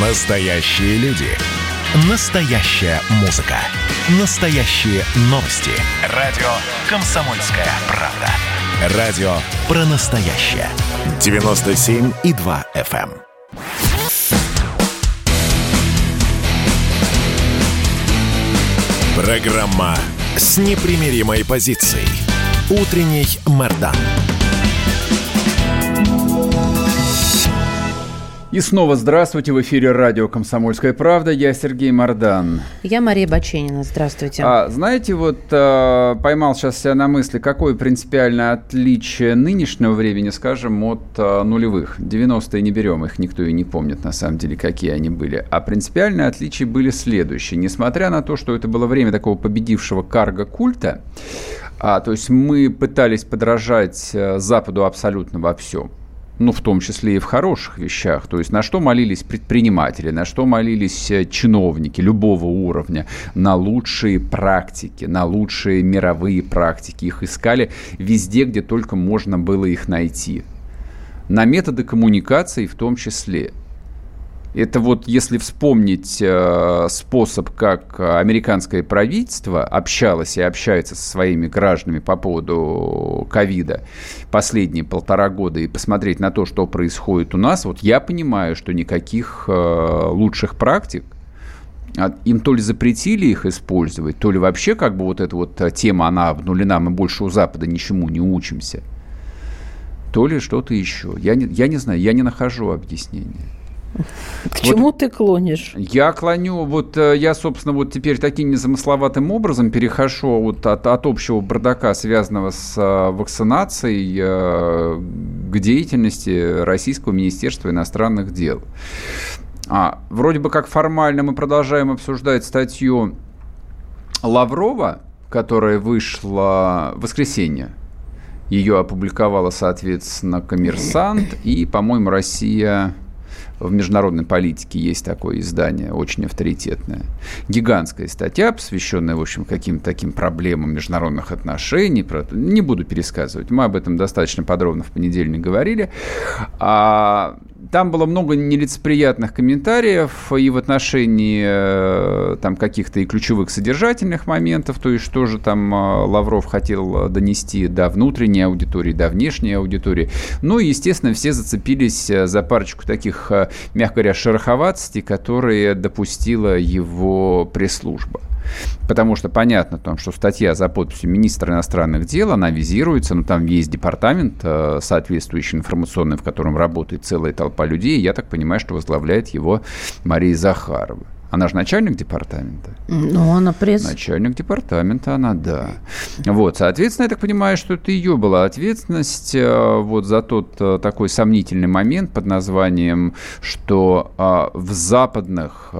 Настоящие люди. Настоящая музыка. Настоящие новости. Радио «Комсомольская правда». Радио про настоящее. 97,2 FM. эм. Программа с непримиримой позицией. Утренний Мордан. И снова здравствуйте. В эфире радио «Комсомольская правда». Я Сергей Мордан. Я Мария Баченина. Здравствуйте. А, знаете, вот а, поймал сейчас себя на мысли, какое принципиальное отличие нынешнего времени, скажем, от а, нулевых. 90-е не берем, их никто и не помнит, на самом деле, какие они были. А принципиальные отличия были следующие. Несмотря на то, что это было время такого победившего карго-культа, а, то есть мы пытались подражать а, Западу абсолютно во всем ну, в том числе и в хороших вещах. То есть на что молились предприниматели, на что молились э, чиновники любого уровня, на лучшие практики, на лучшие мировые практики. Их искали везде, где только можно было их найти. На методы коммуникации в том числе – это вот если вспомнить э, способ, как американское правительство общалось и общается со своими гражданами по поводу ковида последние полтора года и посмотреть на то, что происходит у нас, вот я понимаю, что никаких э, лучших практик им то ли запретили их использовать, то ли вообще как бы вот эта вот тема, она обнулена, мы больше у Запада ничему не учимся, то ли что-то еще. Я не, я не знаю, я не нахожу объяснения. К вот чему ты клонишь? Я клоню, вот э, я, собственно, вот теперь таким незамысловатым образом перехожу вот от, от общего бардака, связанного с э, вакцинацией, э, к деятельности Российского Министерства иностранных дел. А, вроде бы как формально мы продолжаем обсуждать статью Лаврова, которая вышла в воскресенье. Ее опубликовала, соответственно, «Коммерсант» и, по-моему, «Россия...» в международной политике есть такое издание, очень авторитетное. Гигантская статья, посвященная, в общем, каким-то таким проблемам международных отношений. Не буду пересказывать, мы об этом достаточно подробно в понедельник говорили. А там было много нелицеприятных комментариев и в отношении э, там каких-то и ключевых содержательных моментов, то есть что же там э, Лавров хотел донести до внутренней аудитории, до внешней аудитории. Ну и, естественно, все зацепились э, за парочку таких, мягко говоря, шероховатостей, которые допустила его пресс-служба. Потому что понятно, том, что статья за подписью министра иностранных дел, она визируется, ну там есть департамент э, соответствующий информационный, в котором работает целая толпа людей, я так понимаю, что возглавляет его Мария Захарова. Она же начальник департамента. Ну, она пресс. Начальник департамента она, да. Вот, соответственно, я так понимаю, что это ее была ответственность э, вот за тот э, такой сомнительный момент под названием, что в западных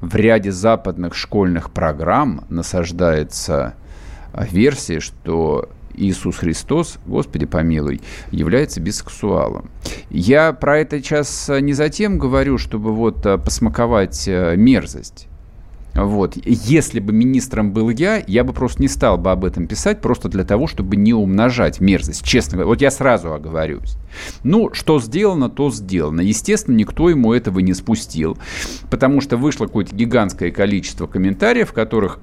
в ряде западных школьных программ насаждается версия, что Иисус Христос, Господи помилуй, является бисексуалом. Я про это сейчас не затем говорю, чтобы вот э, посмаковать мерзость. Вот. Если бы министром был я, я бы просто не стал бы об этом писать, просто для того, чтобы не умножать мерзость. Честно говоря, вот я сразу оговорюсь. Ну, что сделано, то сделано. Естественно, никто ему этого не спустил, потому что вышло какое-то гигантское количество комментариев, в которых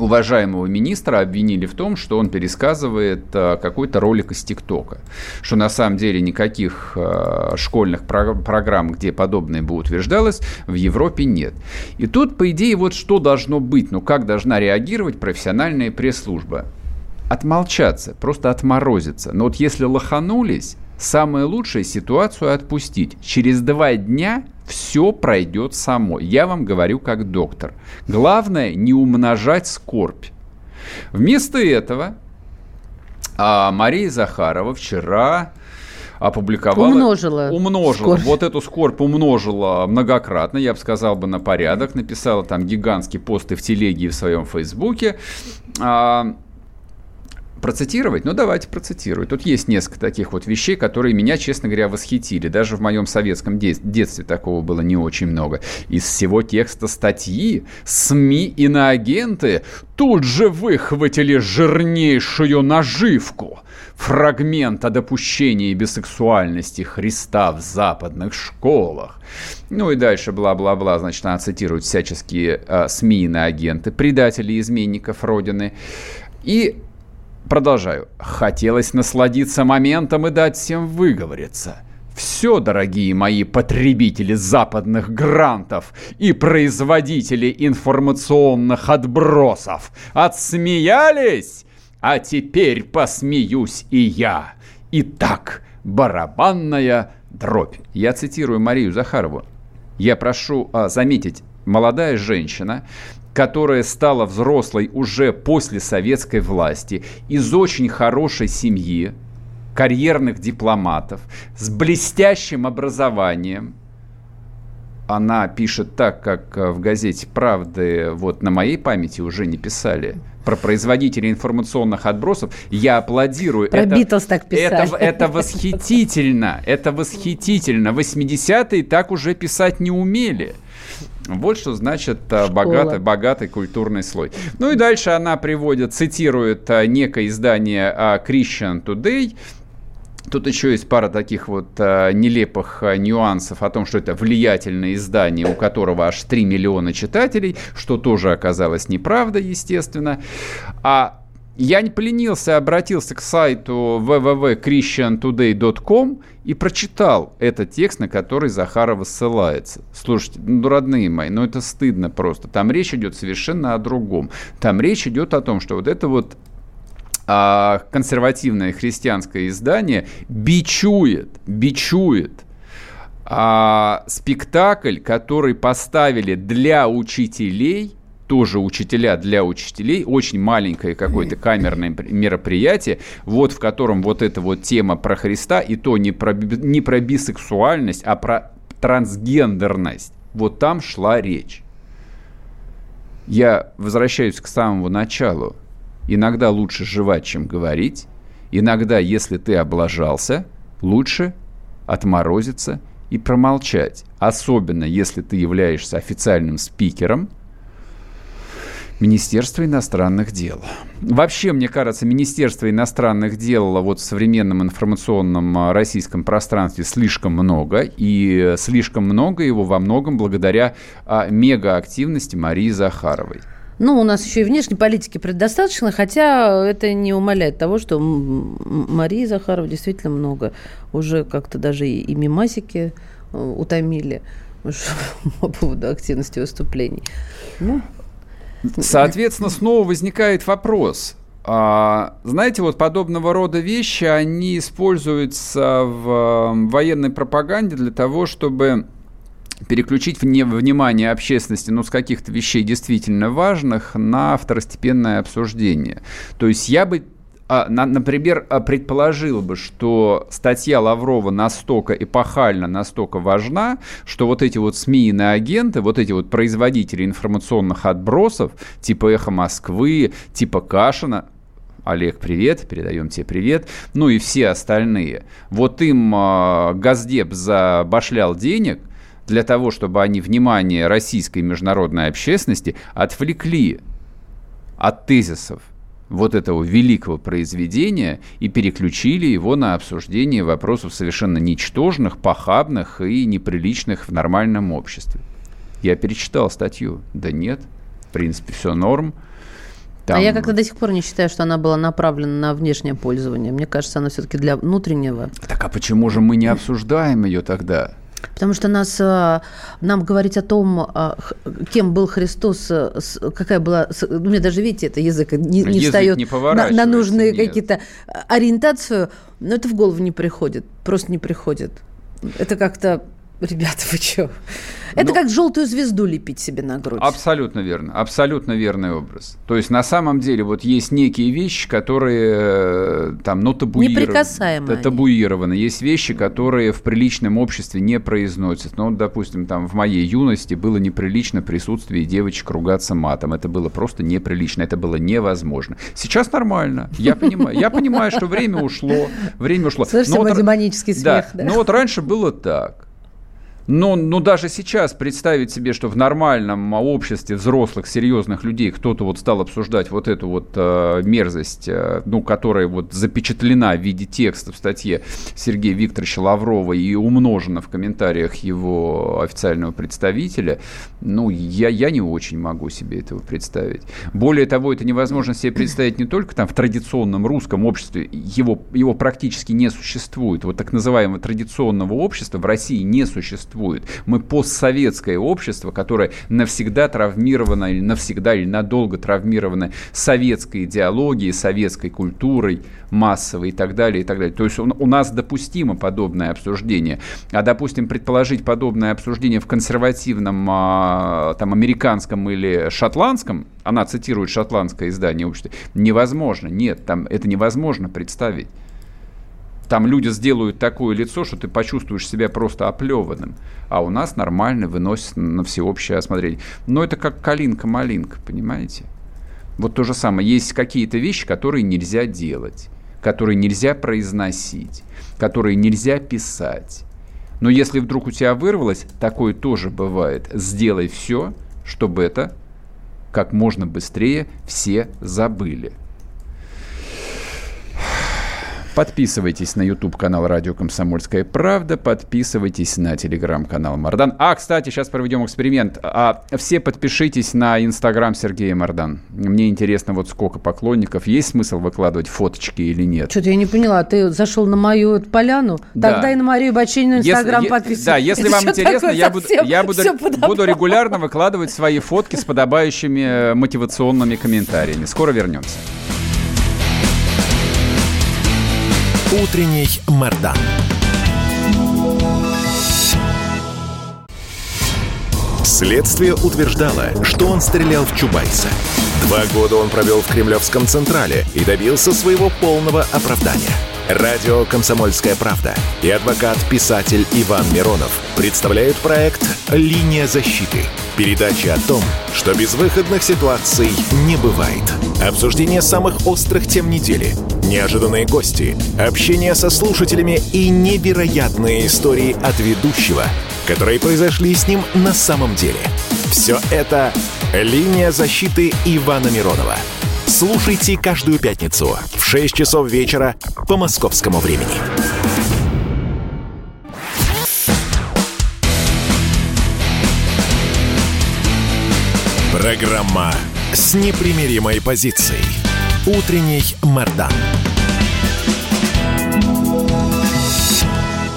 уважаемого министра обвинили в том, что он пересказывает а, какой-то ролик из ТикТока. Что на самом деле никаких а, школьных про- программ, где подобное бы утверждалось, в Европе нет. И тут, по идее, вот что должно быть, ну как должна реагировать профессиональная пресс-служба? Отмолчаться, просто отморозиться. Но вот если лоханулись, самое лучшее ситуацию отпустить. Через два дня все пройдет само. Я вам говорю как доктор. Главное не умножать скорбь. Вместо этого а, Мария Захарова вчера опубликовала... Умножила. Умножила. Скорбь. Вот эту скорбь умножила многократно, я бы сказал бы на порядок. Написала там гигантские посты в телеге и в своем фейсбуке. А, Процитировать? Ну, давайте процитирую. Тут есть несколько таких вот вещей, которые меня, честно говоря, восхитили. Даже в моем советском де- детстве такого было не очень много. Из всего текста статьи СМИ иноагенты тут же выхватили жирнейшую наживку. фрагмент о допущении бисексуальности Христа в западных школах. Ну и дальше бла-бла-бла, значит, она цитирует всяческие э, СМИ на агенты, предателей изменников Родины. И продолжаю. Хотелось насладиться моментом и дать всем выговориться – все, дорогие мои потребители западных грантов и производители информационных отбросов, отсмеялись? А теперь посмеюсь и я. Итак, барабанная дробь. Я цитирую Марию Захарову. Я прошу а, заметить, молодая женщина, которая стала взрослой уже после советской власти, из очень хорошей семьи, карьерных дипломатов с блестящим образованием. Она пишет так, как в газете «Правды» вот на моей памяти уже не писали про производителей информационных отбросов. Я аплодирую. Про это, Битлз так писали. Это, это восхитительно. Это восхитительно. 80-е так уже писать не умели. Вот что значит а, богатый, богатый культурный слой. Ну и дальше она приводит, цитирует а, некое издание а, Christian Today, Тут еще есть пара таких вот а, нелепых а, нюансов о том, что это влиятельное издание, у которого аж 3 миллиона читателей, что тоже оказалось неправда, естественно. А я не поленился, обратился к сайту www.christiantoday.com и прочитал этот текст, на который Захарова ссылается. Слушайте, ну, родные мои, ну это стыдно просто. Там речь идет совершенно о другом. Там речь идет о том, что вот это вот а консервативное христианское издание бичует, бичует а, спектакль, который поставили для учителей, тоже учителя для учителей, очень маленькое какое-то камерное мероприятие, вот в котором вот эта вот тема про Христа, и то не про, не про бисексуальность, а про трансгендерность. Вот там шла речь. Я возвращаюсь к самому началу. Иногда лучше жевать, чем говорить. Иногда, если ты облажался, лучше отморозиться и промолчать. Особенно, если ты являешься официальным спикером Министерства иностранных дел. Вообще, мне кажется, Министерство иностранных дел вот в современном информационном а, российском пространстве слишком много, и слишком много его во многом благодаря а, мегаактивности Марии Захаровой. Ну, у нас еще и внешней политики предостаточно, хотя это не умаляет того, что Марии Захарова действительно много. Уже как-то даже и, и мимасики э, утомили по поводу активности выступлений. Ну. Соответственно, снова возникает вопрос. А, знаете, вот подобного рода вещи, они используются в военной пропаганде для того, чтобы переключить вне, внимание общественности ну, с каких-то вещей действительно важных на второстепенное обсуждение. То есть я бы например, а, предположил бы, что статья Лаврова настолько эпохальна, настолько важна, что вот эти вот СМИ и агенты, вот эти вот производители информационных отбросов, типа «Эхо Москвы», типа Кашина, Олег, привет, передаем тебе привет, ну и все остальные, вот им э, Газдеп забашлял денег – для того, чтобы они внимание российской международной общественности отвлекли от тезисов вот этого великого произведения и переключили его на обсуждение вопросов совершенно ничтожных, похабных и неприличных в нормальном обществе. Я перечитал статью. Да нет, в принципе, все норм. Там... А я как-то до сих пор не считаю, что она была направлена на внешнее пользование. Мне кажется, она все-таки для внутреннего. Так а почему же мы не обсуждаем ее тогда? Потому что нас, э, нам говорить о том, э, кем был Христос, э, какая была... У меня даже, видите, это язык не, не язык встает не на, на нужные какие-то ориентацию, но это в голову не приходит, просто не приходит. Это как-то Ребята, вы что? Это ну, как желтую звезду лепить себе на грудь. Абсолютно верно. Абсолютно верный образ. То есть на самом деле вот есть некие вещи, которые э, там, ну, табуированы. Неприкасаемые. Табуированы. Есть вещи, которые в приличном обществе не произносят. Ну, допустим, там в моей юности было неприлично присутствие девочек ругаться матом. Это было просто неприлично. Это было невозможно. Сейчас нормально. Я понимаю. Я понимаю, что время ушло. Время ушло. Слышите, мой демонический смех. Но вот раньше было так. Но, но даже сейчас представить себе, что в нормальном обществе взрослых, серьезных людей кто-то вот стал обсуждать вот эту вот э, мерзость, э, ну, которая вот запечатлена в виде текста в статье Сергея Викторовича Лаврова и умножена в комментариях его официального представителя, ну, я, я не очень могу себе этого представить. Более того, это невозможно себе представить не только там в традиционном русском обществе, его, его практически не существует. Вот так называемого традиционного общества в России не существует существует. Мы постсоветское общество, которое навсегда травмировано или навсегда или надолго травмировано советской идеологией, советской культурой массовой и так далее, и так далее. То есть у нас допустимо подобное обсуждение. А, допустим, предположить подобное обсуждение в консервативном а, там, американском или шотландском, она цитирует шотландское издание общества, невозможно. Нет, там это невозможно представить. Там люди сделают такое лицо, что ты почувствуешь себя просто оплеванным. А у нас нормально выносят на всеобщее осмотрение. Но это как калинка-малинка, понимаете? Вот то же самое. Есть какие-то вещи, которые нельзя делать, которые нельзя произносить, которые нельзя писать. Но если вдруг у тебя вырвалось, такое тоже бывает. Сделай все, чтобы это как можно быстрее все забыли. Подписывайтесь на YouTube канал Радио Комсомольская правда, подписывайтесь на телеграм-канал Мардан. А, кстати, сейчас проведем эксперимент. А, все подпишитесь на Инстаграм Сергея Мардан. Мне интересно, вот сколько поклонников. Есть смысл выкладывать фоточки или нет? Что-то я не поняла. Ты зашел на мою поляну? Да. Тогда и на Марию Бачинину Инстаграм подписывайся. Да, если вам интересно, я, буду, я буду, буду регулярно выкладывать свои фотки с подобающими мотивационными комментариями. Скоро вернемся. Утренний Мордан. Следствие утверждало, что он стрелял в Чубайса. Два года он провел в Кремлевском Централе и добился своего полного оправдания. Радио «Комсомольская правда» и адвокат-писатель Иван Миронов представляют проект «Линия защиты». Передача о том, что безвыходных ситуаций не бывает. Обсуждение самых острых тем недели, неожиданные гости, общение со слушателями и невероятные истории от ведущего, которые произошли с ним на самом деле. Все это «Линия защиты» Ивана Миронова. Слушайте каждую пятницу в 6 часов вечера по московскому времени. Программа с непримиримой позицией. Утренний Мордан.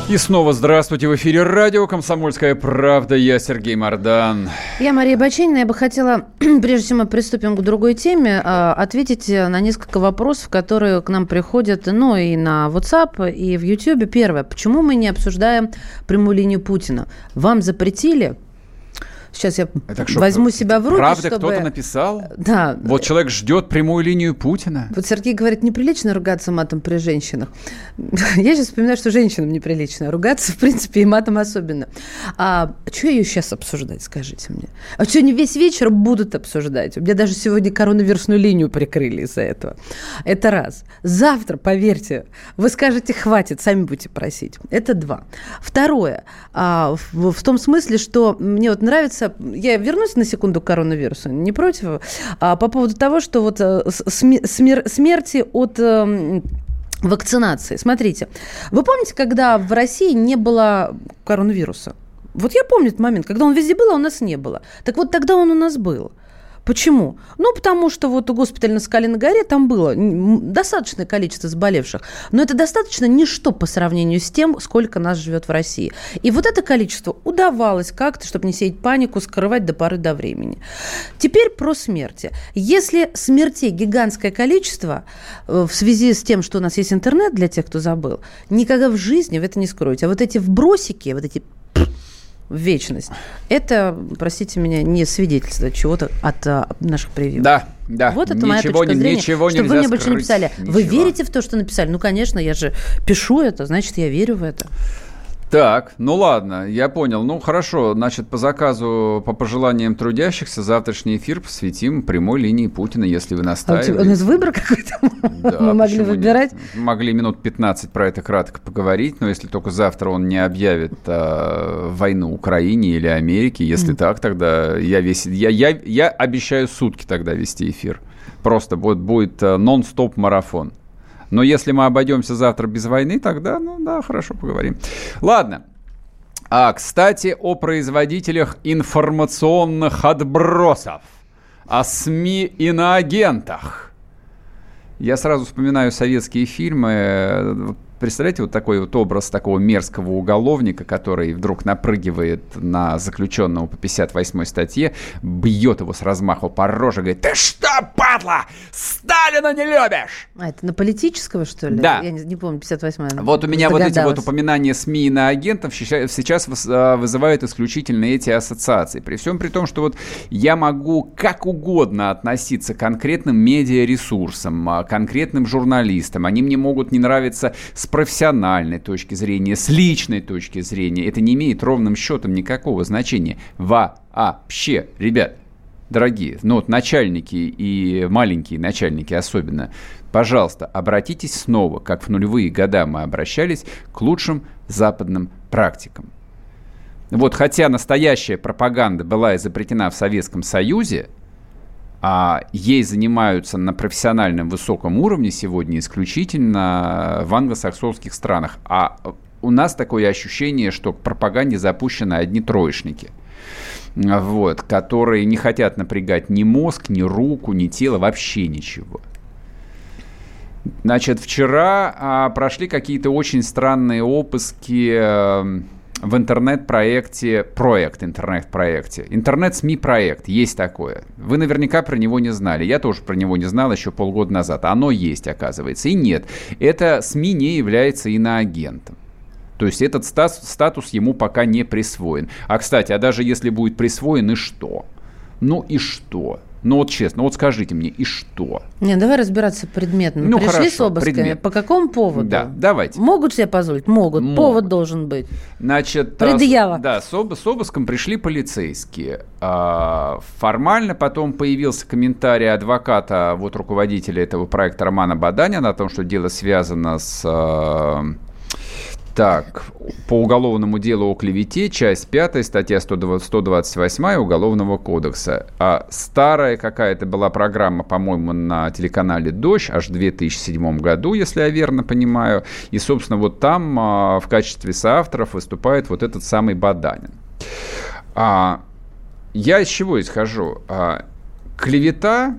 И снова здравствуйте. В эфире радио «Комсомольская правда». Я Сергей Мордан. Я Мария Баченина. Я бы хотела, прежде чем мы приступим к другой теме, а, ответить на несколько вопросов, которые к нам приходят, ну, и на WhatsApp, и в YouTube. Первое. Почему мы не обсуждаем прямую линию Путина? Вам запретили? Сейчас я так что, возьму себя в руки, Правда, чтобы... кто-то написал? Да. Вот человек ждет прямую линию Путина. Вот Сергей говорит, неприлично ругаться матом при женщинах. Я сейчас вспоминаю, что женщинам неприлично ругаться, в принципе, и матом особенно. А что ее сейчас обсуждать, скажите мне? А что они весь вечер будут обсуждать? У меня даже сегодня коронавирусную линию прикрыли из-за этого. Это раз. Завтра, поверьте, вы скажете, хватит, сами будете просить. Это два. Второе. А, в, в том смысле, что мне вот нравится я вернусь на секунду к коронавирусу, не против, а, по поводу того, что вот э, смер смерти от эм, вакцинации. Смотрите, вы помните, когда в России не было коронавируса? Вот я помню этот момент, когда он везде был, а у нас не было. Так вот тогда он у нас был. Почему? Ну, потому что вот госпиталь на Скалиной горе, там было достаточное количество заболевших, но это достаточно ничто по сравнению с тем, сколько нас живет в России. И вот это количество удавалось как-то, чтобы не сеять панику, скрывать до поры до времени. Теперь про смерти. Если смертей гигантское количество э, в связи с тем, что у нас есть интернет, для тех, кто забыл, никогда в жизни вы это не скроете. А вот эти вбросики, вот эти в вечность. Это, простите меня, не свидетельство чего-то от а, наших прививок. Да, да. Вот это ничего, моя точка зрения. Ничего чтобы вы мне больше не писали. Ничего. Вы верите в то, что написали? Ну, конечно, я же пишу это, значит, я верю в это. Так, ну ладно, я понял. Ну хорошо, значит, по заказу, по пожеланиям трудящихся, завтрашний эфир посвятим прямой линии Путина, если вы настаиваете. А у, тебя, у нас выбор какой-то? Да, Мы могли выбирать? Нет? Могли минут 15 про это кратко поговорить, но если только завтра он не объявит а, войну Украине или Америке, если mm. так, тогда я весь... Я, я, я обещаю сутки тогда вести эфир. Просто будет, будет а, нон-стоп марафон. Но если мы обойдемся завтра без войны, тогда, ну да, хорошо поговорим. Ладно. А, кстати, о производителях информационных отбросов, о СМИ и на агентах. Я сразу вспоминаю советские фильмы, Представляете, вот такой вот образ такого мерзкого уголовника, который вдруг напрыгивает на заключенного по 58 статье, бьет его с размаху по роже, говорит, ты что, падла, Сталина не любишь? А, это на политического, что ли? Да. Я не, не помню, 58 Вот у меня вот эти вот упоминания СМИ на агентов сейчас а, вызывают исключительно эти ассоциации. При всем при том, что вот я могу как угодно относиться к конкретным медиаресурсам, а, конкретным журналистам. Они мне могут не нравиться с профессиональной точки зрения, с личной точки зрения, это не имеет ровным счетом никакого значения. Вообще, ребят, дорогие, ну вот начальники и маленькие начальники особенно, пожалуйста, обратитесь снова, как в нулевые года мы обращались, к лучшим западным практикам. Вот хотя настоящая пропаганда была изобретена в Советском Союзе, а ей занимаются на профессиональном высоком уровне сегодня исключительно в англосаксонских странах. А у нас такое ощущение, что к пропаганде запущены одни троечники вот, которые не хотят напрягать ни мозг, ни руку, ни тело, вообще ничего. Значит, вчера а, прошли какие-то очень странные опуски а, в интернет-проекте, проект интернет-проекте. Интернет-СМИ-проект, есть такое. Вы наверняка про него не знали. Я тоже про него не знал еще полгода назад. Оно есть, оказывается. И нет, это СМИ не является иноагентом. То есть этот статус, статус ему пока не присвоен. А, кстати, а даже если будет присвоен, и что? Ну и что? Ну вот честно, вот скажите мне, и что? Не, давай разбираться предметно. Ну, Пришли хорошо, с обысками. Предмет. По какому поводу? Да, давайте. Могут себе позволить? Могут. Могут. Повод должен быть. Значит, Предъява. Да, с, об, с обыском пришли полицейские. А, формально потом появился комментарий адвоката, вот руководителя этого проекта Романа Баданя, о том, что дело связано с а, так, по уголовному делу о клевете, часть 5, статья 128 Уголовного кодекса. А старая какая-то была программа, по-моему, на телеканале «Дождь», аж в 2007 году, если я верно понимаю. И, собственно, вот там а, в качестве соавторов выступает вот этот самый Баданин. А, я из чего исхожу? А, клевета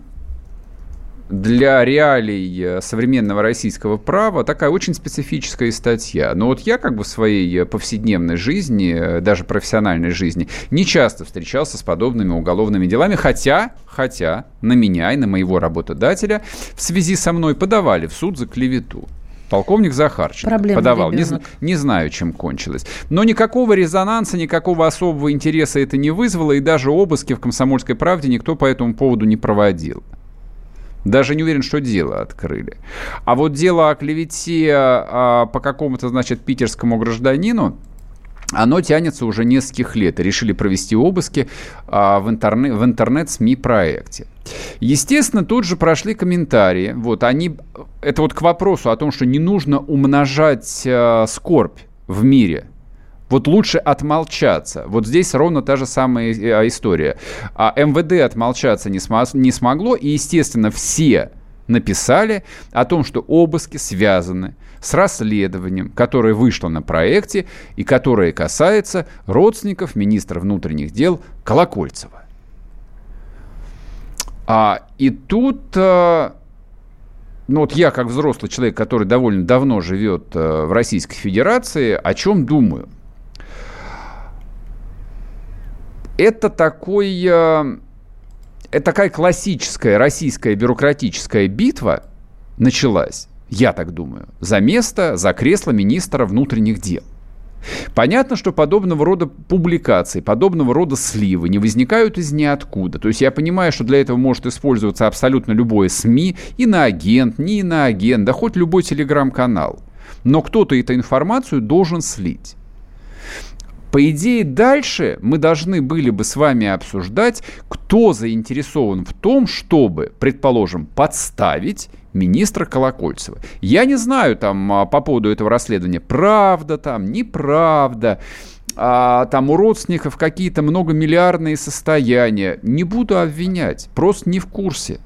для реалий э, современного российского права такая очень специфическая статья. Но вот я как бы в своей повседневной жизни, э, даже профессиональной жизни, не часто встречался с подобными уголовными делами, хотя, хотя на меня и на моего работодателя в связи со мной подавали в суд за клевету. Полковник Захарченко Проблема подавал. Не, не знаю, чем кончилось. Но никакого резонанса, никакого особого интереса это не вызвало, и даже обыски в «Комсомольской правде» никто по этому поводу не проводил. Даже не уверен, что дело открыли. А вот дело о клевете а, по какому-то, значит, питерскому гражданину, оно тянется уже нескольких лет. решили провести обыски а, в, интернет, в интернет-СМИ проекте. Естественно, тут же прошли комментарии. Вот они, это вот к вопросу о том, что не нужно умножать а, скорбь в мире. Вот лучше отмолчаться. Вот здесь ровно та же самая э, история. А МВД отмолчаться не, смо- не смогло, и, естественно, все написали о том, что обыски связаны с расследованием, которое вышло на проекте и которое касается родственников министра внутренних дел Колокольцева. А, и тут, а, ну вот я как взрослый человек, который довольно давно живет а, в Российской Федерации, о чем думаю? Это такой... Э, это такая классическая российская бюрократическая битва началась, я так думаю, за место, за кресло министра внутренних дел. Понятно, что подобного рода публикации, подобного рода сливы не возникают из ниоткуда. То есть я понимаю, что для этого может использоваться абсолютно любое СМИ, и на агент, не на агент, да хоть любой телеграм-канал. Но кто-то эту информацию должен слить. По идее, дальше мы должны были бы с вами обсуждать, кто заинтересован в том, чтобы, предположим, подставить министра Колокольцева. Я не знаю там а, по поводу этого расследования, правда там, неправда, а, там у родственников какие-то многомиллиардные состояния. Не буду обвинять, просто не в курсе.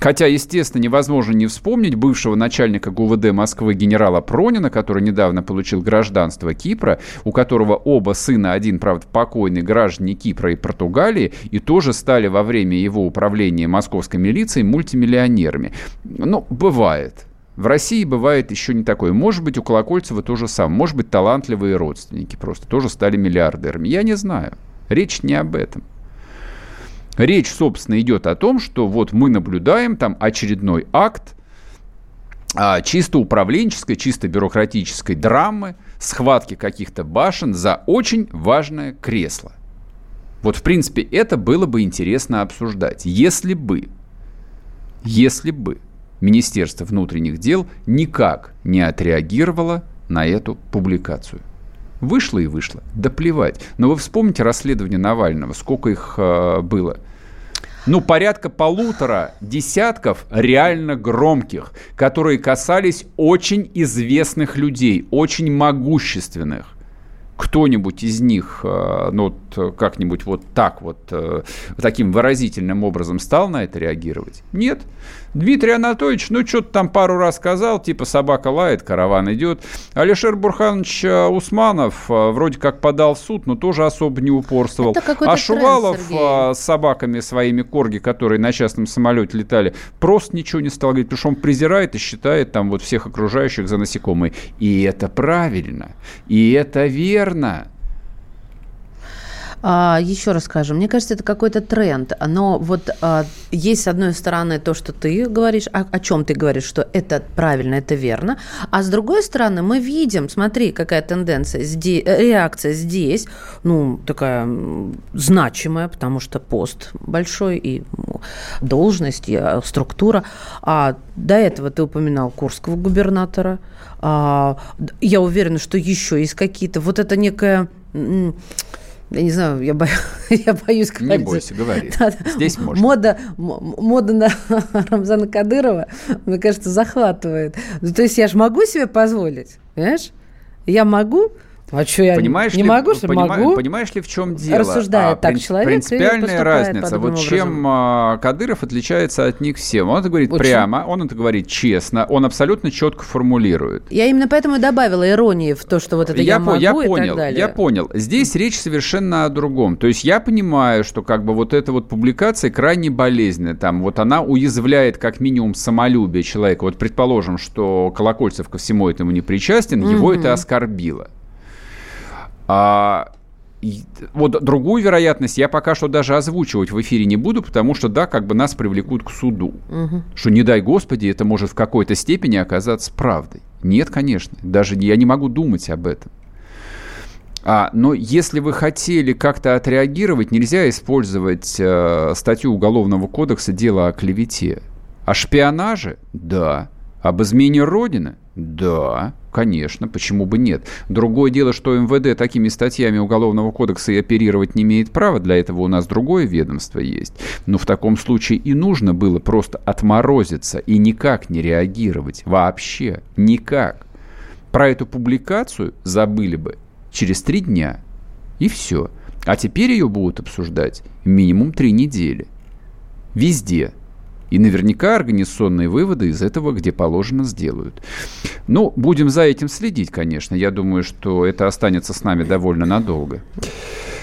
Хотя, естественно, невозможно не вспомнить бывшего начальника ГУВД Москвы генерала Пронина, который недавно получил гражданство Кипра, у которого оба сына, один, правда, покойный, граждане Кипра и Португалии, и тоже стали во время его управления московской милицией мультимиллионерами. Ну, бывает. В России бывает еще не такое. Может быть, у Колокольцева то же самое. Может быть, талантливые родственники просто тоже стали миллиардерами. Я не знаю. Речь не об этом. Речь, собственно, идет о том, что вот мы наблюдаем там очередной акт а, чисто управленческой, чисто бюрократической драмы, схватки каких-то башен за очень важное кресло. Вот, в принципе, это было бы интересно обсуждать, если бы, если бы Министерство внутренних дел никак не отреагировало на эту публикацию. Вышло и вышло. Да плевать. Но вы вспомните расследование Навального, сколько их э, было. Ну, порядка полутора десятков реально громких, которые касались очень известных людей, очень могущественных кто-нибудь из них, э, ну, как-нибудь вот так вот, э, таким выразительным образом стал на это реагировать? Нет. Дмитрий Анатольевич, ну, что-то там пару раз сказал, типа собака лает, караван идет. Алишер Бурханович э, Усманов вроде как подал в суд, но тоже особо не упорствовал. А Шувалов тренд, с собаками своими корги, которые на частном самолете летали, просто ничего не стал говорить, потому что он презирает и считает там вот всех окружающих за насекомые. И это правильно, и это верно верно. А, еще раз скажу, мне кажется, это какой-то тренд. Но вот а, есть, с одной стороны, то, что ты говоришь, о, о чем ты говоришь, что это правильно, это верно. А с другой стороны, мы видим, смотри, какая тенденция, здесь, э, реакция здесь, ну, такая значимая, потому что пост большой и должность, и а, структура. А до этого ты упоминал Курского губернатора. А, я уверена, что еще есть какие-то. Вот это некая я не знаю, я, бо... я боюсь говорить. Не бойся, говори. Да, Здесь можно. Мода, мода на Рамзана Кадырова, мне кажется, захватывает. Ну, то есть я же могу себе позволить, понимаешь? Я могу, а что, я понимаешь не ли, могу, что понима, могу? Понимаешь ли, в чем дело? Рассуждает а, так принцип, человек Принципиальная разница. Вот чем а, Кадыров отличается от них всем. Он это говорит вот прямо, он это говорит честно, он абсолютно четко формулирует. Я именно поэтому и добавила иронии в то, что вот это я, я могу я и понял, так далее. Я понял. Здесь речь совершенно о другом. То есть я понимаю, что как бы вот эта вот публикация крайне болезненная. Там вот она уязвляет как минимум самолюбие человека. Вот предположим, что Колокольцев ко всему этому не причастен, mm-hmm. его это оскорбило. А, вот другую вероятность я пока что даже озвучивать в эфире не буду, потому что, да, как бы нас привлекут к суду. Угу. Что, не дай господи, это может в какой-то степени оказаться правдой. Нет, конечно, даже я не могу думать об этом. А, но если вы хотели как-то отреагировать, нельзя использовать э, статью Уголовного кодекса «Дело о клевете». О шпионаже? Да. Об измене Родины? Да, конечно, почему бы нет. Другое дело, что МВД такими статьями Уголовного кодекса и оперировать не имеет права, для этого у нас другое ведомство есть. Но в таком случае и нужно было просто отморозиться и никак не реагировать. Вообще никак. Про эту публикацию забыли бы через три дня. И все. А теперь ее будут обсуждать минимум три недели. Везде. И наверняка организационные выводы из этого, где положено, сделают. Ну, будем за этим следить, конечно. Я думаю, что это останется с нами довольно надолго.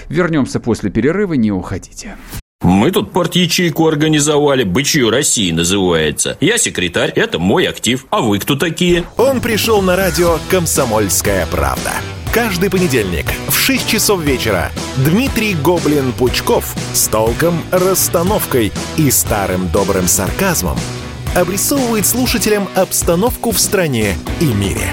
Вернемся после перерыва, не уходите. Мы тут порт-ячейку организовали, «Бычью России» называется. Я секретарь, это мой актив. А вы кто такие? Он пришел на радио «Комсомольская правда». Каждый понедельник в 6 часов вечера Дмитрий Гоблин-Пучков с толком, расстановкой и старым добрым сарказмом обрисовывает слушателям обстановку в стране и мире.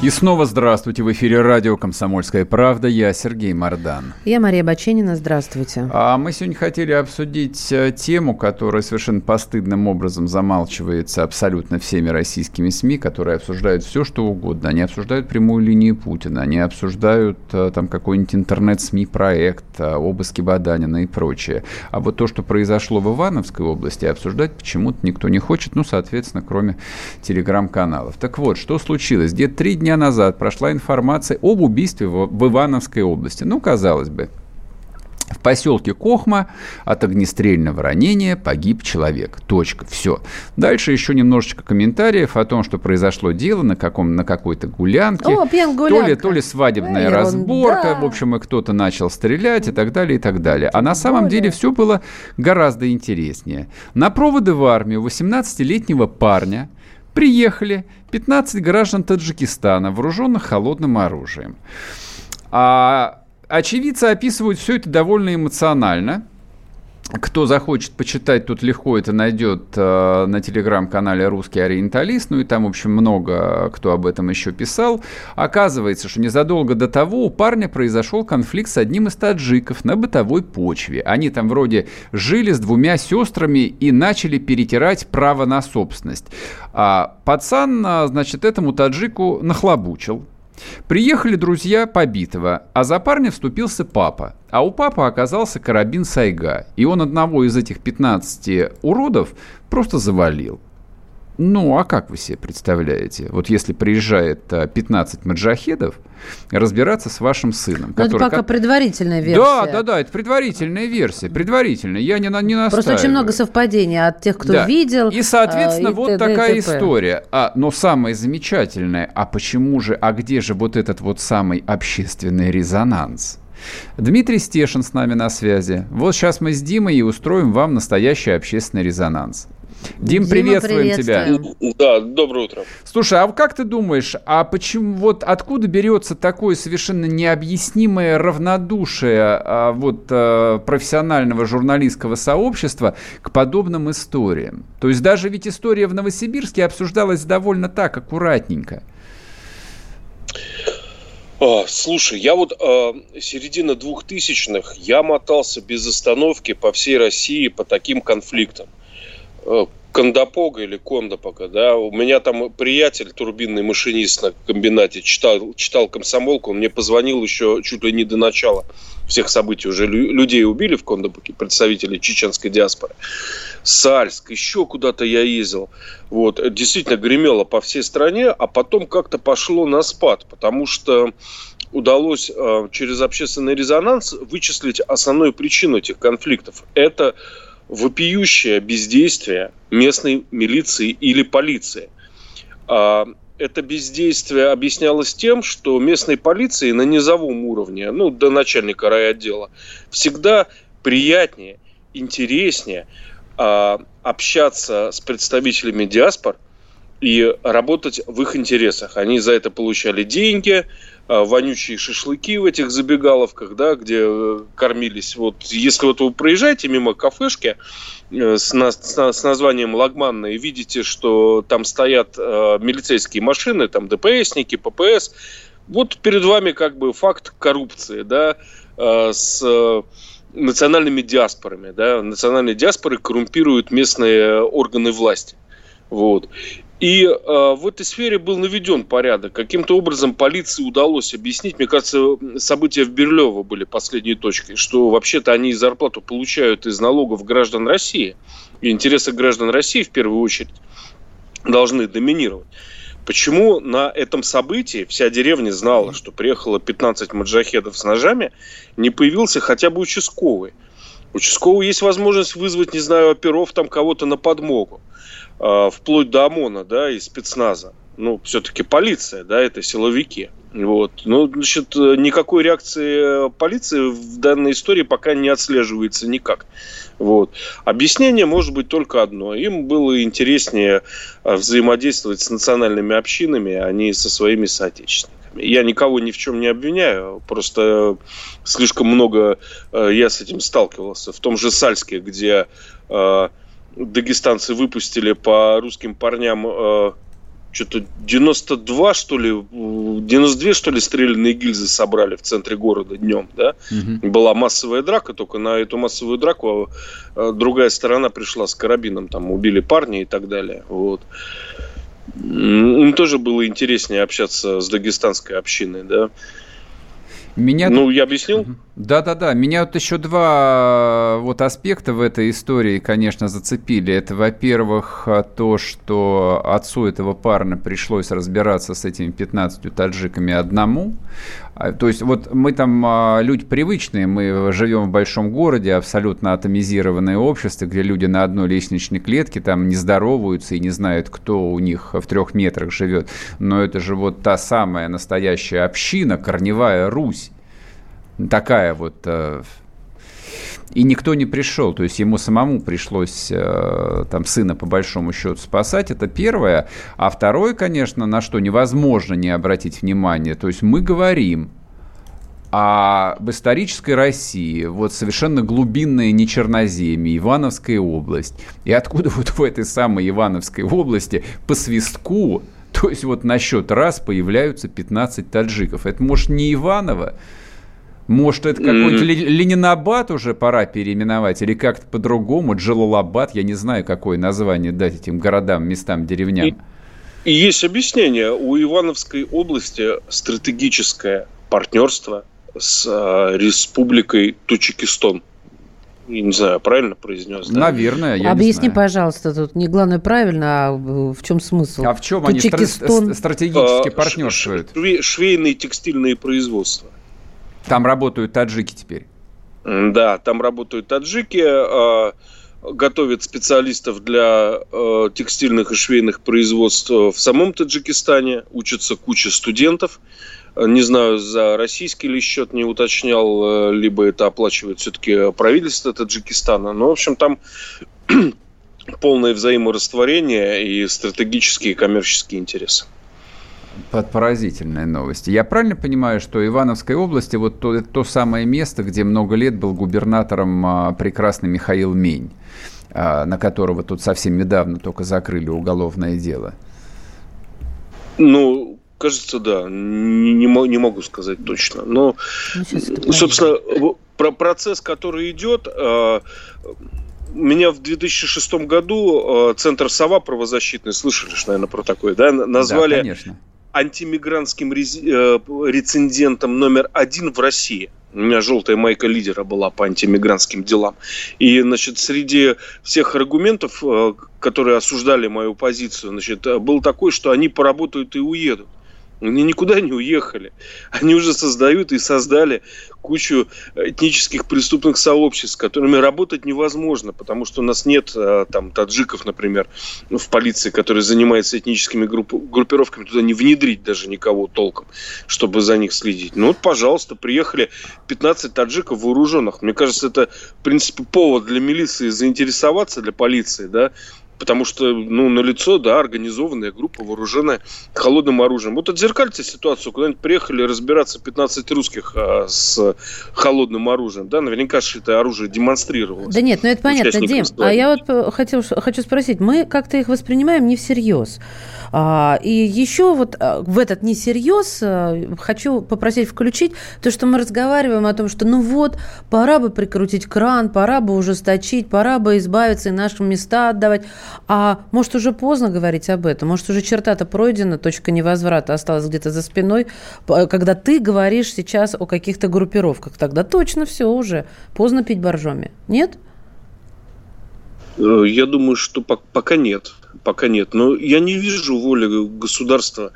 И снова здравствуйте. В эфире радио «Комсомольская правда». Я Сергей Мордан. Я Мария Баченина. Здравствуйте. А мы сегодня хотели обсудить э, тему, которая совершенно постыдным образом замалчивается абсолютно всеми российскими СМИ, которые обсуждают все, что угодно. Они обсуждают прямую линию Путина, они обсуждают э, там какой-нибудь интернет-СМИ проект, э, обыски Баданина и прочее. А вот то, что произошло в Ивановской области, обсуждать почему-то никто не хочет, ну, соответственно, кроме телеграм-каналов. Так вот, что случилось? Где три дня дня назад прошла информация об убийстве в, в Ивановской области. Ну, казалось бы, в поселке Кохма от огнестрельного ранения погиб человек. Точка. Все. Дальше еще немножечко комментариев о том, что произошло дело на, каком, на какой-то гулянке. О, то ли, то ли свадебная Эй, разборка. Да. В общем, и кто-то начал стрелять и так далее, и так далее. А на самом деле все было гораздо интереснее. На проводы в армию 18-летнего парня приехали 15 граждан Таджикистана, вооруженных холодным оружием. А очевидцы описывают все это довольно эмоционально – кто захочет почитать, тут легко это найдет э, на телеграм-канале «Русский ориенталист». Ну и там, в общем, много кто об этом еще писал. Оказывается, что незадолго до того у парня произошел конфликт с одним из таджиков на бытовой почве. Они там вроде жили с двумя сестрами и начали перетирать право на собственность. А пацан, а, значит, этому таджику нахлобучил Приехали друзья побитого, а за парня вступился папа. А у папы оказался карабин Сайга, и он одного из этих 15 уродов просто завалил. Ну, а как вы себе представляете? Вот если приезжает 15 а, маджахедов разбираться с вашим сыном. Ну, это пока как... предварительная версия. Да, да, да, это предварительная версия. Предварительная. Я не, не настаиваю. Просто очень много совпадений от тех, кто да. видел. И, соответственно, а, и вот т.д. такая история. А, но самое замечательное, а почему же, а где же вот этот вот самый общественный резонанс? Дмитрий Стешин с нами на связи. Вот сейчас мы с Димой и устроим вам настоящий общественный резонанс. Дим, Дима, приветствуем, приветствуем тебя. Да, доброе утро. Слушай, а как ты думаешь, а почему вот откуда берется такое совершенно необъяснимое равнодушие а, вот а, профессионального журналистского сообщества к подобным историям? То есть даже ведь история в Новосибирске обсуждалась довольно так аккуратненько. А, слушай, я вот а, середина двухтысячных, я мотался без остановки по всей России по таким конфликтам. Э, Кондопога или Кондопога, да, у меня там приятель, турбинный машинист на комбинате, читал, читал комсомолку, он мне позвонил еще чуть ли не до начала всех событий, уже людей убили в Кондопоге, представители чеченской диаспоры. Сальск, еще куда-то я ездил. Вот, действительно гремело по всей стране, а потом как-то пошло на спад, потому что удалось э, через общественный резонанс вычислить основную причину этих конфликтов. Это вопиющее бездействие местной милиции или полиции. А, это бездействие объяснялось тем, что местной полиции на низовом уровне, ну, до начальника райотдела, всегда приятнее, интереснее а, общаться с представителями диаспор и работать в их интересах. Они за это получали деньги, вонючие шашлыки в этих забегаловках, да, где э, кормились. Вот если вот вы проезжаете мимо кафешки э, с, на, с названием Лагманна и видите, что там стоят э, милицейские машины, там ДПСники, ППС, вот перед вами как бы факт коррупции, да, э, с э, национальными диаспорами, да, национальные диаспоры коррумпируют местные органы власти. Вот. И э, в этой сфере был наведен порядок. Каким-то образом полиции удалось объяснить, мне кажется, события в Берлево были последней точкой, что вообще-то они зарплату получают из налогов граждан России. И интересы граждан России в первую очередь должны доминировать. Почему на этом событии вся деревня знала, что приехало 15 маджахедов с ножами, не появился хотя бы участковый? Участковый есть возможность вызвать, не знаю, оперов там кого-то на подмогу. А, вплоть до ОМОНа, да, и спецназа. Ну, все-таки полиция, да, это силовики. Вот. Ну, значит, никакой реакции полиции в данной истории пока не отслеживается никак. Вот. Объяснение может быть только одно. Им было интереснее а, взаимодействовать с национальными общинами, а не со своими соотечественниками. Я никого ни в чем не обвиняю, просто слишком много я с этим сталкивался. В том же Сальске, где дагестанцы выпустили по русским парням э, что-то 92, что ли, 92, что ли, стрелянные гильзы собрали в центре города днем, да? Угу. Была массовая драка, только на эту массовую драку э, другая сторона пришла с карабином, там убили парня и так далее, вот. Им тоже было интереснее общаться с дагестанской общиной, да. Меня... Ну, я объяснил? Да-да-да. Меня вот еще два э, вот аспекта в этой истории, конечно, зацепили. Это, во-первых, то, что отцу этого парня пришлось разбираться с этими 15 таджиками одному. А, то есть вот мы там а, люди привычные, мы живем в большом городе, абсолютно атомизированное общество, где люди на одной лестничной клетке там не здороваются и не знают, кто у них в трех метрах живет. Но это же вот та самая настоящая община, корневая Русь. Такая вот э, и никто не пришел, то есть ему самому пришлось э, там сына по большому счету спасать, это первое. А второе, конечно, на что невозможно не обратить внимание, то есть мы говорим об исторической России, вот совершенно глубинное нечерноземье, Ивановская область. И откуда вот в этой самой Ивановской области по свистку, то есть вот на счет раз появляются 15 таджиков. Это, может, не Иваново, может, это какой-то mm-hmm. Ленинабад уже пора переименовать или как-то по-другому? Джалалабад, я не знаю, какое название дать этим городам, местам, деревням. И, и есть объяснение. У Ивановской области стратегическое партнерство с э, республикой Тучекистон. Я не знаю, правильно произнес? Да? Наверное, я Объясни, пожалуйста, тут не главное правильно, а в чем смысл? А в чем они стра- стратегически а, партнерствуют? Швейные текстильные производства. Там работают таджики теперь. Да, там работают таджики, а, готовят специалистов для а, текстильных и швейных производств в самом Таджикистане, учатся куча студентов. Не знаю, за российский ли счет не уточнял, либо это оплачивает все-таки правительство Таджикистана. Но, в общем, там полное взаиморастворение и стратегические и коммерческие интересы под поразительные новости. Я правильно понимаю, что Ивановской области вот то, то самое место, где много лет был губернатором а, прекрасный Михаил Мень, а, на которого тут совсем недавно только закрыли уголовное дело? Ну, кажется, да. Не, не, не могу сказать точно. Но, ну, собственно, про процесс, который идет, а, меня в 2006 году Центр «Сова» правозащитный, слышали, что, наверное, про такое, да, назвали да, конечно антимигрантским э, рецендентом номер один в России. У меня желтая майка лидера была по антимигрантским делам. И, значит, среди всех аргументов, э, которые осуждали мою позицию, значит, был такой, что они поработают и уедут. Они никуда не уехали. Они уже создают и создали кучу этнических преступных сообществ, с которыми работать невозможно, потому что у нас нет э, там таджиков, например, в полиции, которые занимаются этническими групп, группировками, туда не внедрить даже никого толком, чтобы за них следить. Ну вот, пожалуйста, приехали 15 таджиков вооруженных. Мне кажется, это, в принципе, повод для милиции заинтересоваться, для полиции, да, Потому что, ну, на лицо, да, организованная группа, вооруженная холодным оружием. Вот отзеркальте ситуацию, куда-нибудь приехали разбираться 15 русских а, с холодным оружием, да, наверняка же это оружие демонстрировалось. Да нет, ну это понятно, Дим. А я вот хотел, хочу спросить, мы как-то их воспринимаем не всерьез. А, и еще вот а, в этот несерьез хочу попросить включить то, что мы разговариваем о том, что ну вот, пора бы прикрутить кран, пора бы ужесточить, пора бы избавиться и наши места отдавать. А может уже поздно говорить об этом, может уже черта-то пройдена, точка невозврата осталась где-то за спиной, когда ты говоришь сейчас о каких-то группировках, тогда точно все уже, поздно пить боржоми. Нет? Э, я думаю, что пока нет. Пока нет. Но я не вижу воли государства.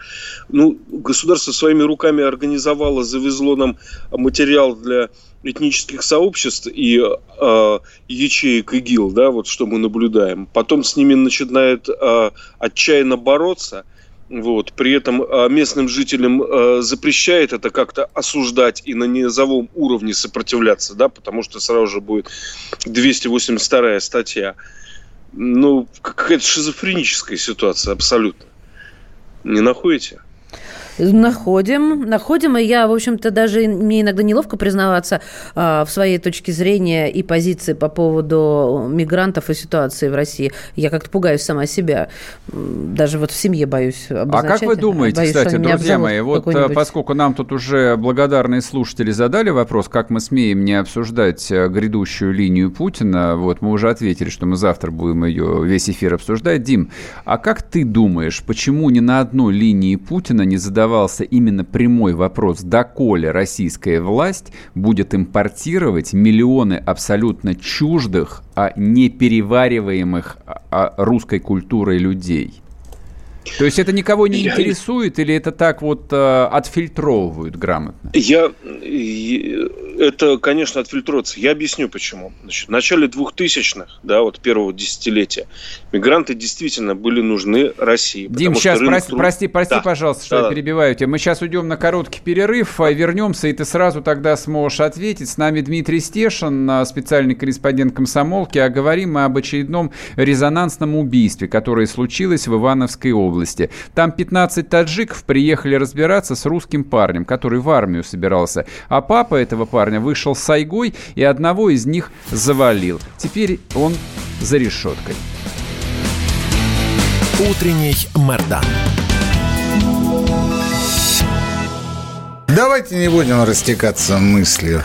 Ну, государство своими руками организовало, завезло нам материал для этнических сообществ и э, ячеек ИГИЛ, да, вот что мы наблюдаем. Потом с ними начинает э, отчаянно бороться – вот. При этом а, местным жителям запрещает это как-то осуждать и на низовом уровне сопротивляться, да, потому что сразу же будет 282 статья. Ну, какая-то шизофреническая ситуация абсолютно. Не находите? Находим, находим, и я, в общем-то, даже мне иногда неловко признаваться а, в своей точке зрения и позиции по поводу мигрантов и ситуации в России. Я как-то пугаюсь сама себя. Даже вот в семье боюсь А как вы думаете, боюсь, кстати, друзья мои, вот э, поскольку нам тут уже благодарные слушатели задали вопрос, как мы смеем не обсуждать э, грядущую линию Путина, вот мы уже ответили, что мы завтра будем ее весь эфир обсуждать. Дим, а как ты думаешь, почему ни на одной линии Путина не задавали задавался именно прямой вопрос, доколе российская власть будет импортировать миллионы абсолютно чуждых, а неперевариваемых а, а, русской культурой людей. То есть это никого не я... интересует или это так вот э, отфильтровывают грамотно? Я, это, конечно, отфильтруется. Я объясню почему. Значит, в начале 2000-х, да, вот первого десятилетия, мигранты действительно были нужны России. Дим, сейчас, прости, труд... прости, прости, да. пожалуйста, что да. я перебиваю тебя. Мы сейчас уйдем на короткий перерыв, а вернемся, и ты сразу тогда сможешь ответить. С нами Дмитрий Стешин, специальный корреспондент комсомолки, а говорим мы об очередном резонансном убийстве, которое случилось в Ивановской области области. Там 15 таджиков приехали разбираться с русским парнем, который в армию собирался. А папа этого парня вышел с Сайгой и одного из них завалил. Теперь он за решеткой. Утренний Мордан. Давайте не будем растекаться мыслью.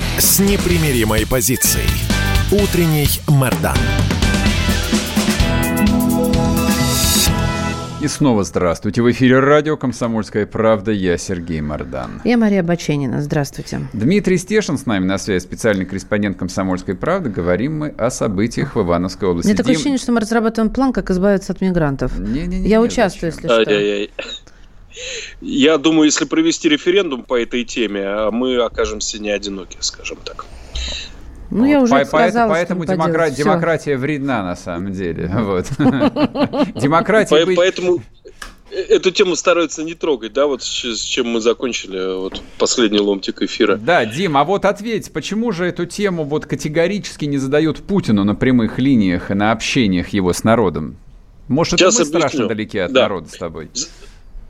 с непримиримой позицией. Утренний Мордан. И снова здравствуйте. В эфире радио «Комсомольская правда». Я Сергей Мордан. Я Мария Баченина. Здравствуйте. Дмитрий Стешин с нами на связи, специальный корреспондент «Комсомольской правды». Говорим мы о событиях в Ивановской области. Мне Дим... такое ощущение, что мы разрабатываем план, как избавиться от мигрантов. Не, не, не, Я не, участвую, зачем? если что. Я думаю, если провести референдум по этой теме, а мы окажемся не одиноки, скажем так. Ну, вот. я уже по, сказала, Поэтому демокра- демократия вредна на самом деле. Вот. Демократия... Поэтому эту тему стараются не трогать, да, вот с чем мы закончили вот последний ломтик эфира. Да, Дим, а вот ответь, почему же эту тему вот категорически не задают Путину на прямых линиях и на общениях его с народом? Может, Сейчас это мы объясню. страшно далеки от да. народа с тобой?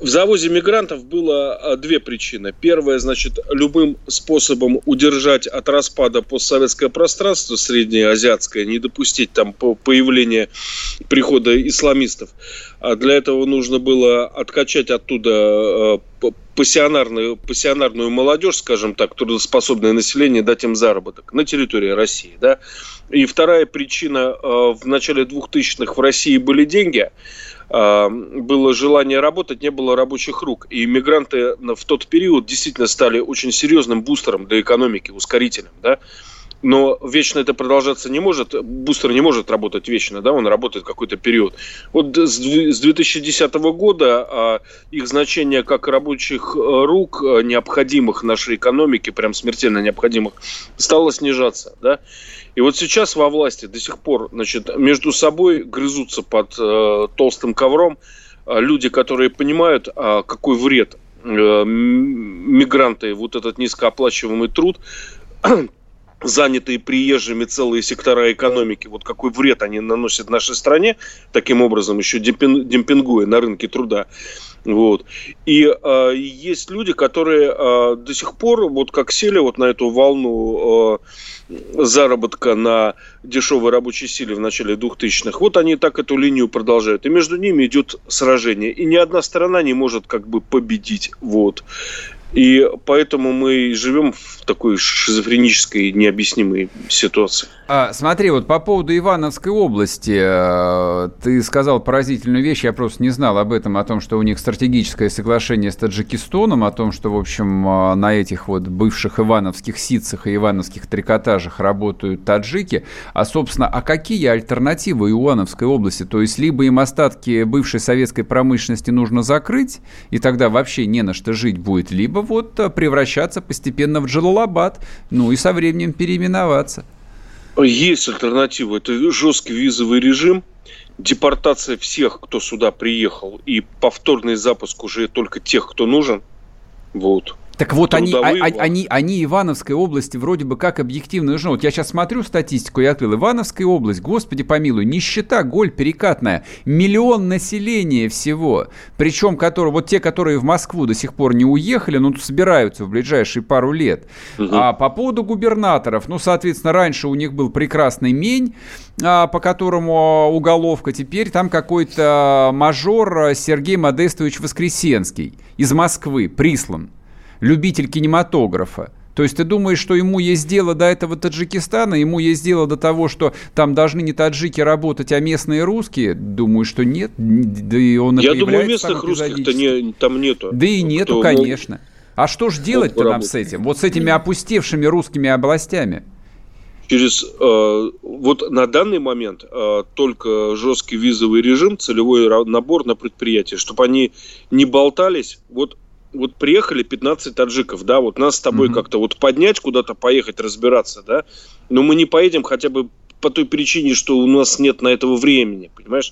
В завозе мигрантов было а, две причины. Первая, значит, любым способом удержать от распада постсоветское пространство среднеазиатское, не допустить там появления прихода исламистов. А для этого нужно было откачать оттуда а, пассионарную, пассионарную молодежь, скажем так, трудоспособное население, дать им заработок на территории России. Да? И вторая причина, в начале 2000-х в России были деньги, было желание работать, не было рабочих рук. И иммигранты в тот период действительно стали очень серьезным бустером для экономики, ускорителем. Да? Но вечно это продолжаться не может. Бустер не может работать вечно, да, он работает какой-то период. Вот с 2010 года а, их значение как рабочих э, рук, э, необходимых нашей экономике, прям смертельно необходимых, стало снижаться, да. И вот сейчас во власти до сих пор, значит, между собой грызутся под э, толстым ковром люди, которые понимают, э, какой вред э, мигранты, вот этот низкооплачиваемый труд занятые приезжими целые сектора экономики, вот какой вред они наносят нашей стране, таким образом еще демпингуя на рынке труда. Вот. И э, есть люди, которые э, до сих пор, вот как сели вот на эту волну э, заработка на дешевой рабочей силе в начале 2000-х, вот они так эту линию продолжают. И между ними идет сражение. И ни одна сторона не может как бы победить. Вот. И поэтому мы живем в такой шизофренической, необъяснимой ситуации. А, смотри, вот по поводу Ивановской области, э, ты сказал поразительную вещь, я просто не знал об этом, о том, что у них стратегическое соглашение с Таджикистоном, о том, что, в общем, э, на этих вот бывших ивановских ситцах и ивановских трикотажах работают таджики. А, собственно, а какие альтернативы Ивановской области? То есть, либо им остатки бывшей советской промышленности нужно закрыть, и тогда вообще не на что жить будет, либо вот э, превращаться постепенно в Джалалабад, ну и со временем переименоваться. Есть альтернатива. Это жесткий визовый режим, депортация всех, кто сюда приехал, и повторный запуск уже только тех, кто нужен. Вот. Так вот, они, а, а, они, они Ивановской области вроде бы как объективно нужны. Вот я сейчас смотрю статистику, я открыл. Ивановская область, господи помилуй, нищета, голь перекатная, миллион населения всего. Причем, которые, вот те, которые в Москву до сих пор не уехали, ну, собираются в ближайшие пару лет. Угу. А по поводу губернаторов, ну, соответственно, раньше у них был прекрасный Мень, а, по которому уголовка, теперь там какой-то мажор Сергей Модестович Воскресенский из Москвы прислан любитель кинематографа. То есть ты думаешь, что ему есть дело до этого Таджикистана, ему есть дело до того, что там должны не таджики работать, а местные русские? Думаю, что нет. Да и он Я думаю, местных русских-то не, там нету. Да и нету, Кто конечно. А что ж делать-то нам с этим? Вот с этими опустевшими русскими областями? через э, вот на данный момент э, только жесткий визовый режим, целевой набор на предприятие, чтобы они не болтались. Вот вот приехали 15 таджиков, да, вот нас с тобой mm-hmm. как-то вот поднять куда-то, поехать разбираться, да, но мы не поедем хотя бы по той причине, что у нас нет на этого времени, понимаешь?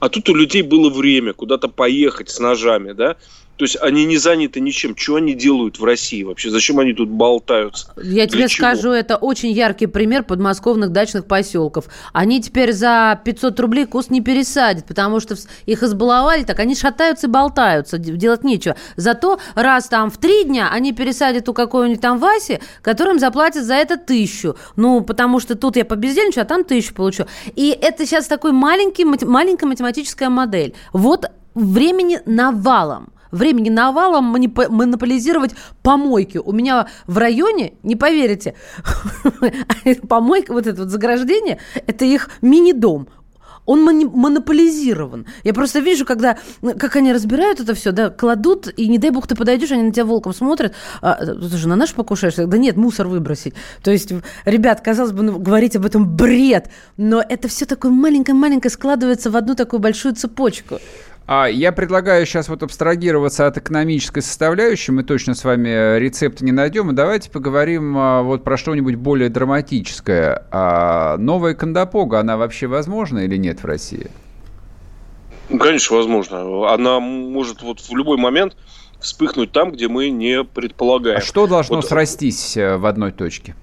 А тут у людей было время куда-то поехать с ножами, да, то есть они не заняты ничем. Что они делают в России вообще? Зачем они тут болтаются? Я Для тебе чего? скажу, это очень яркий пример подмосковных дачных поселков. Они теперь за 500 рублей куст не пересадят, потому что их избаловали, так они шатаются и болтаются, делать нечего. Зато раз там в три дня они пересадят у какого-нибудь там Васи, которым заплатят за это тысячу. Ну, потому что тут я побездельничаю, а там тысячу получу. И это сейчас такой маленький, маленькая математическая модель. Вот времени навалом времени навалом монополизировать помойки. У меня в районе, не поверите, помойка, вот это вот заграждение, это их мини-дом он монополизирован. Я просто вижу, когда, как они разбирают это все, да, кладут, и не дай бог ты подойдешь, они на тебя волком смотрят, а, же на наш покушаешься? Да нет, мусор выбросить. То есть, ребят, казалось бы, ну, говорить об этом бред, но это все такое маленькое-маленькое складывается в одну такую большую цепочку. А я предлагаю сейчас вот абстрагироваться от экономической составляющей. Мы точно с вами рецепта не найдем. И давайте поговорим а, вот про что-нибудь более драматическое. А новая Кондопога, она вообще возможна или нет в России? Конечно, возможно. Она может вот в любой момент вспыхнуть там, где мы не предполагаем. А что должно вот. срастись э, в одной точке?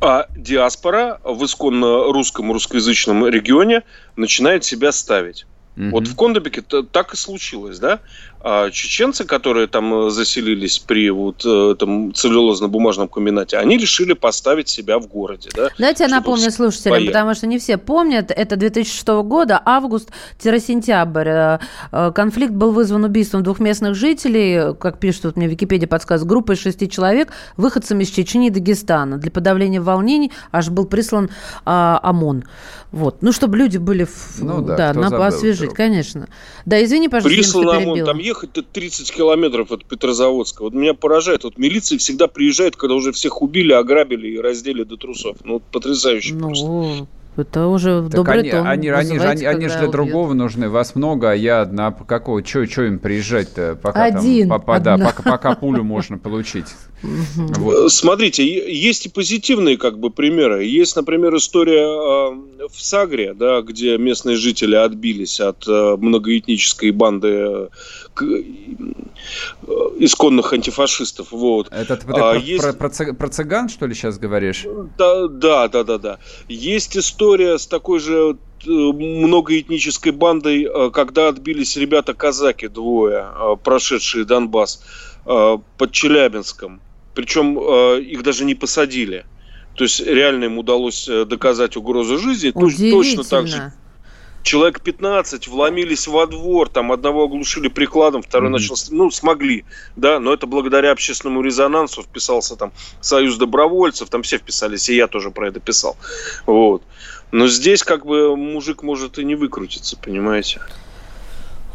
А диаспора в исконно русском русскоязычном регионе начинает себя ставить. Угу. Вот в Кондобике так и случилось, да? А чеченцы, которые там э, заселились при вот э, этом целлюлозно-бумажном комбинате, они решили поставить себя в городе, да? Давайте я напомню слушателям, поехали. потому что не все помнят, это 2006 года, август-сентябрь. Э, конфликт был вызван убийством двух местных жителей, как пишут вот мне Википедия подсказывает, группой шести человек, выходцами из Чечни и Дагестана. Для подавления волнений аж был прислан а, ОМОН. Вот. Ну, чтобы люди были в, ну, да, да на, поосвежее жить, конечно. Да, извини, пожалуйста, Прислан он, там ехать-то 30 километров от Петрозаводска. Вот меня поражает. Вот милиция всегда приезжает, когда уже всех убили, ограбили и раздели до трусов. Ну, потрясающе ну, просто. Это уже так добрый они, тон. Они, они, они, они же для другого нужны. Вас много, а я одна. Какого? Что им приезжать-то? Пока Один. Там, пока, да, пока, пока пулю можно получить. Вот. Смотрите, есть и позитивные как бы примеры. Есть, например, история э, в Сагре, да, где местные жители отбились от э, многоэтнической банды э, исконных антифашистов. Вот. Это ты а, про, есть... про, про, про цыган, что ли, сейчас говоришь? Да, да, да, да, да. Есть история с такой же многоэтнической бандой, когда отбились ребята-казаки, двое, прошедшие Донбасс под Челябинском. Причем э, их даже не посадили. То есть реально им удалось э, доказать угрозу жизни. Точно так же. Человек 15 вломились во двор, там одного оглушили прикладом, второй mm-hmm. начал, ну, смогли, да, но это благодаря общественному резонансу вписался там Союз добровольцев, там все вписались, и я тоже про это писал, вот. Но здесь как бы мужик может и не выкрутиться, понимаете?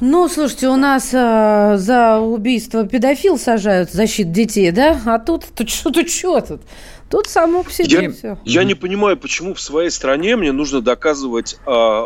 Ну, слушайте, у нас э, за убийство педофил сажают защиту детей, да? А тут, тут что, тут что тут? Тут само по себе я, все. Я не понимаю, почему в своей стране мне нужно доказывать э,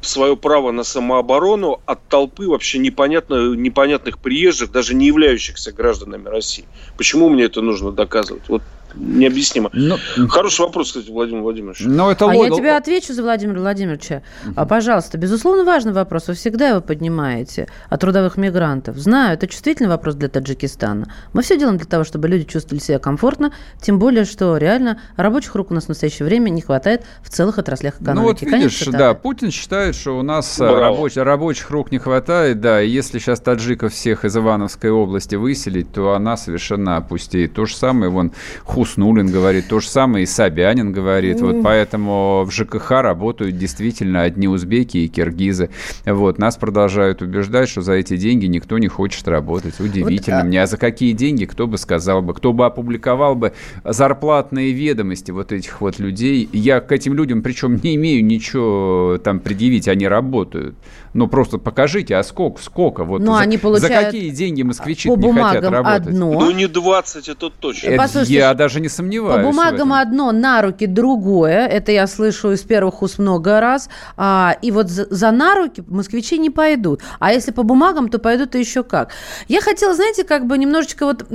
свое право на самооборону от толпы вообще непонятно, непонятных приезжих, даже не являющихся гражданами России. Почему мне это нужно доказывать? Вот необъяснимо. Но... Ну, Хороший вопрос, кстати, Владимир Владимирович. Но это а я тебе отвечу за Владимира Владимировича. Угу. Пожалуйста, безусловно, важный вопрос. Вы всегда его поднимаете о трудовых мигрантов. Знаю, это чувствительный вопрос для Таджикистана. Мы все делаем для того, чтобы люди чувствовали себя комфортно, тем более, что реально рабочих рук у нас в настоящее время не хватает в целых отраслях экономики. Ну вот видишь, Конечно, да, Путин считает, что у нас рабоч, рабочих рук не хватает, да, и если сейчас таджиков всех из Ивановской области выселить, то она совершенно опустеет. То же самое, вон, Хуснулин говорит, то же самое и Собянин говорит. Вот поэтому в ЖКХ работают действительно одни узбеки и киргизы. Вот, нас продолжают убеждать, что за эти деньги никто не хочет работать. Удивительно вот, а... мне. А за какие деньги, кто бы сказал бы, кто бы опубликовал бы зарплатные ведомости вот этих вот людей. Я к этим людям, причем не имею ничего там предъявить, они работают. Ну, просто покажите, а сколько, сколько? Вот Но за, они получают за какие деньги москвичи не хотят работать? Одно. Ну, не 20, это точно. Это, я даже не сомневаюсь. По бумагам одно, на руки другое. Это я слышу из первых уст много раз. А, и вот за, за на руки москвичи не пойдут. А если по бумагам, то пойдут и еще как. Я хотела, знаете, как бы немножечко вот,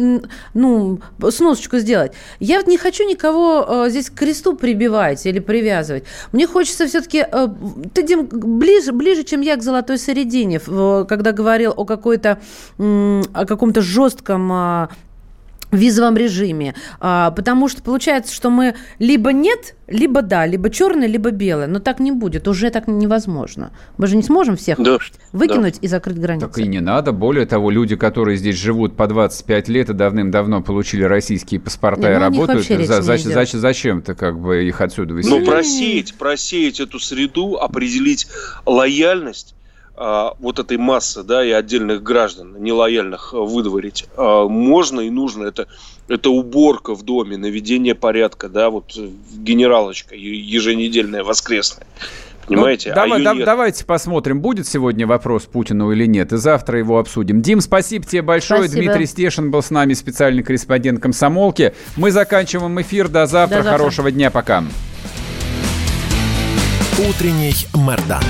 ну, сносочку сделать. Я вот не хочу никого э, здесь к кресту прибивать или привязывать. Мне хочется все-таки... Э, ты, Дим, ближе, ближе, чем я к золотой середине, когда говорил о какой-то, о каком-то жестком а, визовом режиме, а, потому что получается, что мы либо нет, либо да, либо черное, либо белое, но так не будет, уже так невозможно. Мы же не сможем всех да, выкинуть да. и закрыть границы. Так и не надо. Более того, люди, которые здесь живут по 25 лет и давным-давно получили российские паспорта не, ну, и работают, за, за, за, зачем-то как бы их отсюда выселить? Ну, просеять, просеять эту среду, определить лояльность вот этой массы, да, и отдельных граждан нелояльных а, выдворить а, можно и нужно. Это, это уборка в доме, наведение порядка, да, вот генералочка еженедельная, воскресная. Понимаете? Ну, давай, а да, давайте посмотрим, будет сегодня вопрос Путину или нет, и завтра его обсудим. Дим, спасибо тебе большое. Спасибо. Дмитрий Стешин был с нами, специальный корреспондент комсомолки. Мы заканчиваем эфир. До завтра. До завтра. Хорошего дня. Пока. Утренний Мордан.